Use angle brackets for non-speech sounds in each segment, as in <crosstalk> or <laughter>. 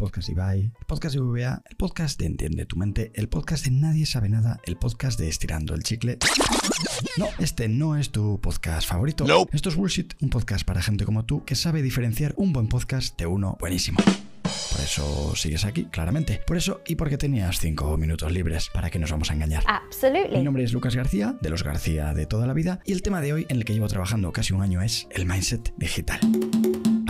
podcast Ibai, el podcast VBA, el podcast de Entiende tu mente, el podcast de Nadie sabe nada, el podcast de Estirando el chicle. No, este no es tu podcast favorito. Esto es Bullshit, un podcast para gente como tú que sabe diferenciar un buen podcast de uno buenísimo. Por eso sigues aquí, claramente. Por eso y porque tenías cinco minutos libres. ¿Para que nos vamos a engañar? Mi Absolutely. nombre es Lucas García, de los García de toda la vida, y el tema de hoy, en el que llevo trabajando casi un año, es el mindset digital.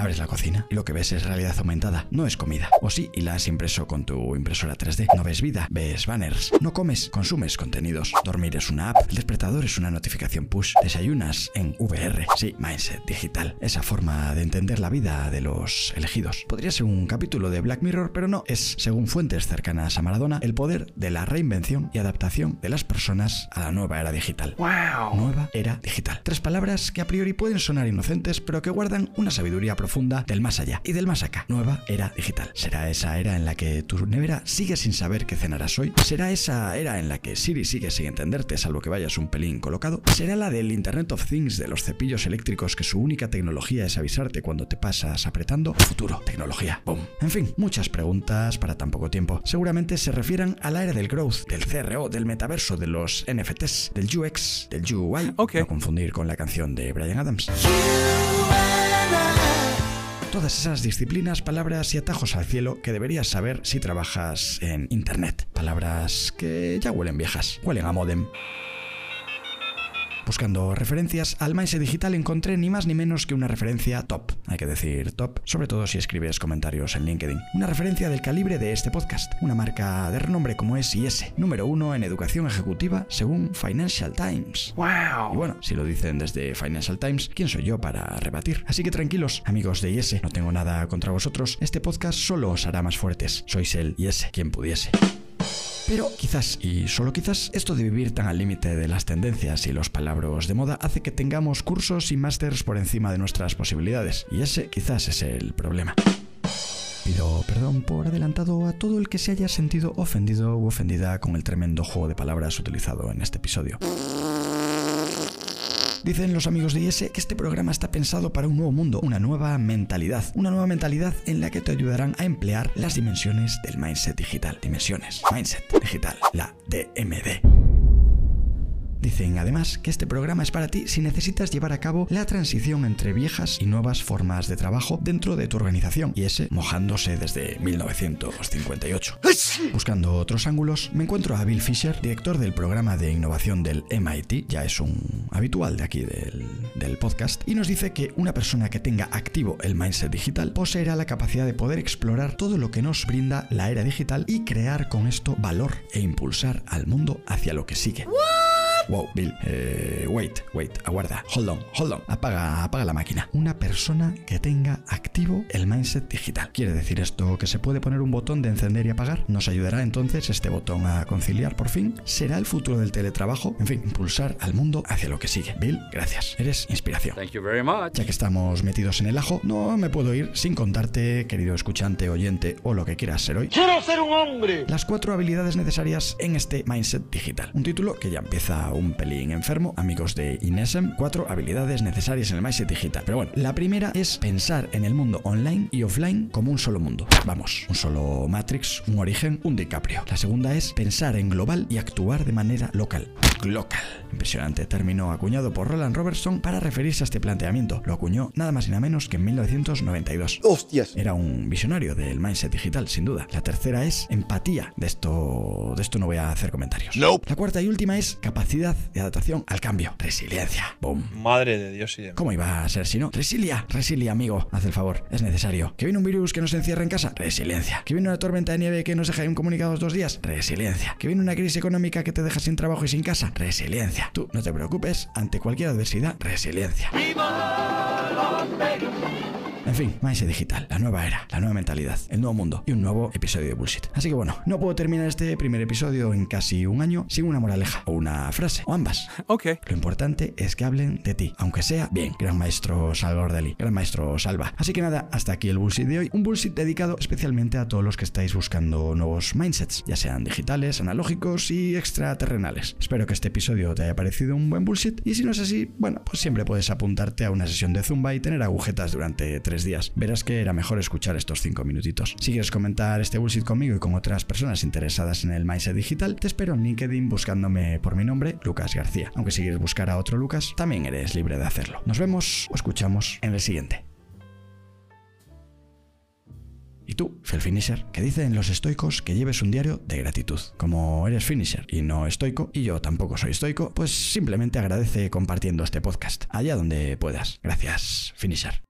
Abres la cocina y lo que ves es realidad aumentada, no es comida. O sí, y la has impreso con tu impresora 3D. No ves vida, ves banners. No comes, consumes contenidos. Dormir es una app, el despertador es una notificación push. Desayunas en VR. Sí, mindset digital. Esa forma de entender la vida de los elegidos. Podría ser un capítulo de Black Mirror, pero no. Es, según fuentes cercanas a Maradona, el poder de la reinvención y adaptación de las personas a la nueva era digital. Wow. Nueva era digital. Tres palabras que a priori pueden sonar inocentes, pero que guardan una sabiduría profunda del más allá y del más acá. Nueva era digital. ¿Será esa era en la que tu nevera sigue sin saber qué cenarás hoy? ¿Será esa era en la que Siri sigue sin entenderte salvo que vayas un pelín colocado? ¿Será la del Internet of Things de los cepillos eléctricos que su única tecnología es avisarte cuando te pasas apretando? Futuro, tecnología, boom. En fin, muchas preguntas para tan poco tiempo. Seguramente se refieran a la era del growth, del CRO, del metaverso, de los NFTs, del UX, del UI. Ok. No confundir con la canción de Brian Adams. Todas esas disciplinas, palabras y atajos al cielo que deberías saber si trabajas en Internet. Palabras que ya huelen viejas, huelen a modem. Buscando referencias al Mindset Digital encontré ni más ni menos que una referencia top. Hay que decir top, sobre todo si escribes comentarios en LinkedIn. Una referencia del calibre de este podcast. Una marca de renombre como es IS, número uno en educación ejecutiva según Financial Times. Y Wow. bueno, si lo dicen desde Financial Times, ¿quién soy yo para rebatir? Así que tranquilos, amigos de IS, no tengo nada contra vosotros. Este podcast solo os hará más fuertes. Sois el IS, quien pudiese. Pero quizás, y solo quizás, esto de vivir tan al límite de las tendencias y los palabras de moda hace que tengamos cursos y másters por encima de nuestras posibilidades. Y ese quizás es el problema. Pido perdón por adelantado a todo el que se haya sentido ofendido u ofendida con el tremendo juego de palabras utilizado en este episodio. Dicen los amigos de IS que este programa está pensado para un nuevo mundo, una nueva mentalidad, una nueva mentalidad en la que te ayudarán a emplear las dimensiones del mindset digital. Dimensiones, mindset digital, la DMD. Dicen además que este programa es para ti si necesitas llevar a cabo la transición entre viejas y nuevas formas de trabajo dentro de tu organización, y ese mojándose desde 1958. Buscando otros ángulos, me encuentro a Bill Fisher, director del programa de innovación del MIT, ya es un habitual de aquí del, del podcast, y nos dice que una persona que tenga activo el mindset digital poseerá la capacidad de poder explorar todo lo que nos brinda la era digital y crear con esto valor e impulsar al mundo hacia lo que sigue. Wow, Bill, eh, wait, wait, aguarda, hold on, hold on, apaga, apaga la máquina. Una persona que tenga activo el mindset digital. ¿Quiere decir esto que se puede poner un botón de encender y apagar? ¿Nos ayudará entonces este botón a conciliar por fin? ¿Será el futuro del teletrabajo? En fin, impulsar al mundo hacia lo que sigue. Bill, gracias, eres inspiración. Thank you very much. Ya que estamos metidos en el ajo, no me puedo ir sin contarte, querido escuchante, oyente o lo que quieras ser hoy, ¡Quiero ser un hombre! las cuatro habilidades necesarias en este mindset digital. Un título que ya empieza un pelín enfermo, amigos de Inesem, cuatro habilidades necesarias en el mindset digital. Pero bueno, la primera es pensar en el mundo online y offline como un solo mundo. Vamos, un solo Matrix, un origen, un DiCaprio. La segunda es pensar en global y actuar de manera local. Local. Impresionante término acuñado por Roland Robertson para referirse a este planteamiento. Lo acuñó nada más y nada menos que en 1992. ¡Hostias! Era un visionario del mindset digital, sin duda. La tercera es empatía. De esto, de esto no voy a hacer comentarios. La cuarta y última es capacidad de adaptación al cambio. Resiliencia. Boom. Madre de Dios y de ¿Cómo iba a ser si no? Resilia, resilia, amigo. Haz el favor, es necesario. ¿Que viene un virus que nos encierra en casa? Resiliencia. ¿Que viene una tormenta de nieve que nos deja incomunicados dos días? Resiliencia. ¿Que viene una crisis económica que te deja sin trabajo y sin casa? Resiliencia. Tú no te preocupes, ante cualquier adversidad, resiliencia. En fin, Mindset Digital, la nueva era, la nueva mentalidad, el nuevo mundo y un nuevo episodio de Bullshit. Así que bueno, no puedo terminar este primer episodio en casi un año sin una moraleja o una frase o ambas. <laughs> Ok. Lo importante es que hablen de ti, aunque sea bien, gran maestro Salva Ordeli, gran maestro Salva. Así que nada, hasta aquí el bullshit de hoy, un bullshit dedicado especialmente a todos los que estáis buscando nuevos mindsets, ya sean digitales, analógicos y extraterrenales. Espero que este episodio te haya parecido un buen bullshit y si no es así, bueno, pues siempre puedes apuntarte a una sesión de Zumba y tener agujetas durante tres días. Verás que era mejor escuchar estos cinco minutitos. Si quieres comentar este bullshit conmigo y con otras personas interesadas en el mindset digital, te espero en LinkedIn buscándome por mi nombre, Lucas García. Aunque si quieres buscar a otro Lucas, también eres libre de hacerlo. Nos vemos o escuchamos en el siguiente. Y tú, Fel Finisher, que dicen los estoicos que lleves un diario de gratitud. Como eres finisher y no estoico, y yo tampoco soy estoico, pues simplemente agradece compartiendo este podcast, allá donde puedas. Gracias, Finisher.